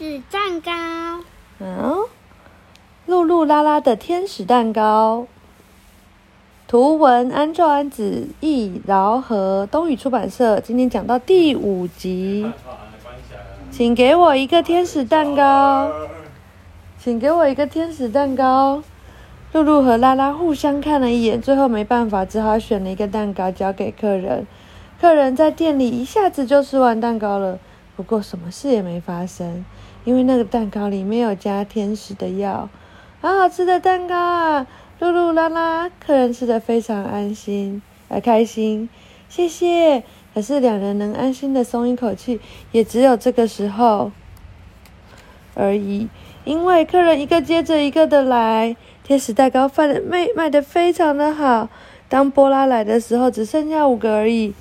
使蛋糕。嗯，露露拉拉的天使蛋糕。图文：安昼安子，译：饶和，东宇出版社。今天讲到第五集，请给我一个天使蛋糕，请给我一个天使蛋糕。露露和拉拉互相看了一眼，最后没办法，只好选了一个蛋糕交给客人。客人在店里一下子就吃完蛋糕了，不过什么事也没发生，因为那个蛋糕里没有加天使的药。好好吃的蛋糕啊！露露拉拉，客人吃的非常安心，呃，开心。谢谢。可是两人能安心的松一口气，也只有这个时候而已，因为客人一个接着一个的来。天使蛋糕卖的卖卖的非常的好。当波拉来的时候，只剩下五个而已。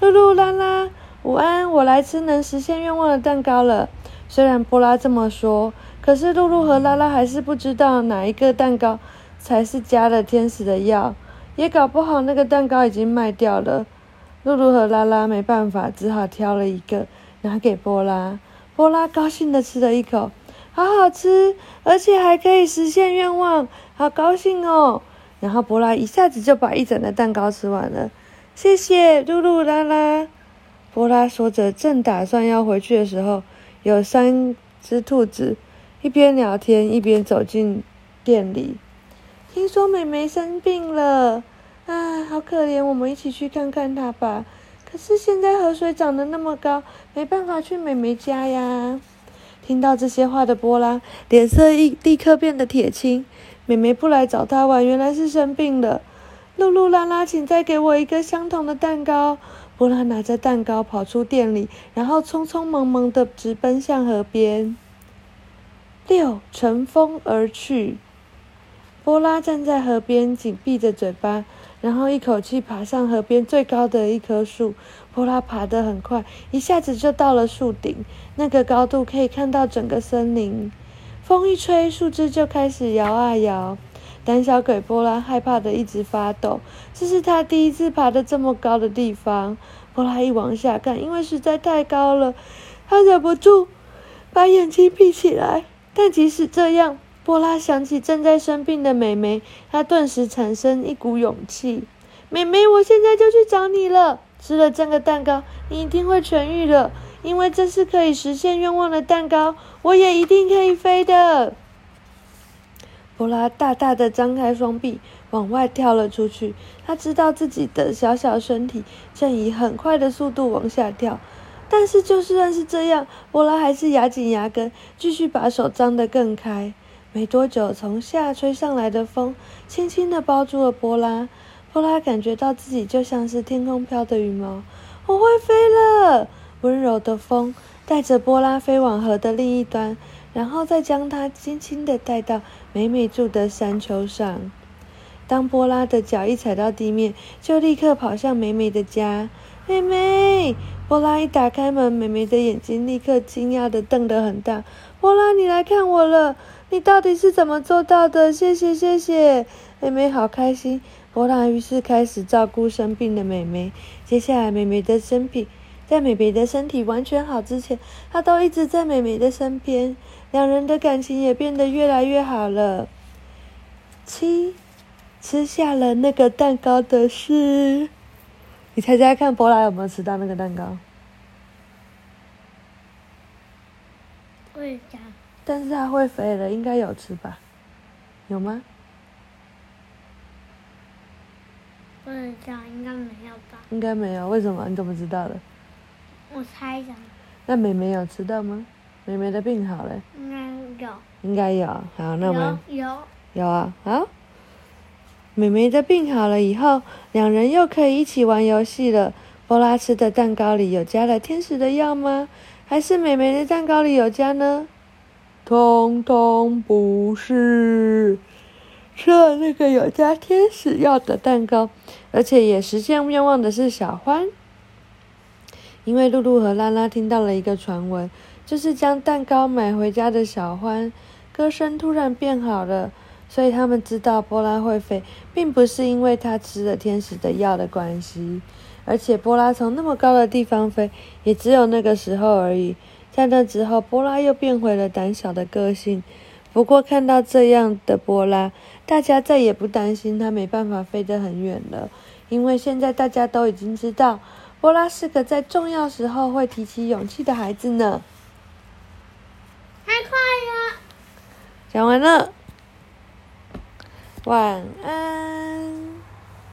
露露拉拉，午安！我来吃能实现愿望的蛋糕了。虽然波拉这么说，可是露露和拉拉还是不知道哪一个蛋糕才是加了天使的药，也搞不好那个蛋糕已经卖掉了。露露和拉拉没办法，只好挑了一个拿给波拉。波拉高兴的吃了一口。好好吃，而且还可以实现愿望，好高兴哦！然后波拉一下子就把一整的蛋糕吃完了。谢谢露露拉拉。波拉说着，正打算要回去的时候，有三只兔子一边聊天一边走进店里。听说美美生病了，啊，好可怜，我们一起去看看她吧。可是现在河水涨得那么高，没办法去美美家呀。听到这些话的波拉，脸色一立刻变得铁青。妹妹不来找他玩，原来是生病了。露露拉拉，请再给我一个相同的蛋糕。波拉拿着蛋糕跑出店里，然后匆匆忙忙的直奔向河边。六乘风而去。波拉站在河边，紧闭着嘴巴。然后一口气爬上河边最高的一棵树，波拉爬得很快，一下子就到了树顶。那个高度可以看到整个森林。风一吹，树枝就开始摇啊摇。胆小鬼波拉害怕的一直发抖。这是他第一次爬的这么高的地方。波拉一往下看，因为实在太高了，他忍不住把眼睛闭起来。但即使这样，波拉想起正在生病的美眉，她顿时产生一股勇气。美眉，我现在就去找你了。吃了这个蛋糕，你一定会痊愈的，因为这是可以实现愿望的蛋糕。我也一定可以飞的。波拉大大的张开双臂，往外跳了出去。他知道自己的小小身体正以很快的速度往下跳，但是就算是这样，波拉还是咬紧牙根，继续把手张得更开。没多久，从下吹上来的风轻轻地包住了波拉。波拉感觉到自己就像是天空飘的羽毛，我会飞了。温柔的风带着波拉飞往河的另一端，然后再将它轻轻地带到美美住的山丘上。当波拉的脚一踩到地面，就立刻跑向美美的家。美美，波拉一打开门，美美的眼睛立刻惊讶的瞪得很大。波拉，你来看我了。你到底是怎么做到的？谢谢谢谢，妹妹好开心。波拉于是开始照顾生病的妹妹。接下来，妹妹的身体在妹妹的身体完全好之前，他都一直在妹妹的身边。两人的感情也变得越来越好了。七，吃下了那个蛋糕的是，你猜猜看，博拉有没有吃到那个蛋糕？会的。但是它会飞了，应该有吃吧？有吗？不知道，应该没有吧？应该没有，为什么？你怎么知道的？我猜一下。那妹妹有吃到吗？妹妹的病好了。应该有。应该有，好，那我们有有啊，好。妹妹的病好了以后，两人又可以一起玩游戏了。波拉吃的蛋糕里有加了天使的药吗？还是妹妹的蛋糕里有加呢？通通不是，吃了那个有加天使药的蛋糕，而且也实现愿望的是小欢。因为露露和拉拉听到了一个传闻，就是将蛋糕买回家的小欢，歌声突然变好了，所以他们知道波拉会飞，并不是因为他吃了天使的药的关系，而且波拉从那么高的地方飞，也只有那个时候而已。在那之后，波拉又变回了胆小的个性。不过看到这样的波拉，大家再也不担心他没办法飞得很远了，因为现在大家都已经知道，波拉是个在重要时候会提起勇气的孩子呢。太快了。讲完了，晚安。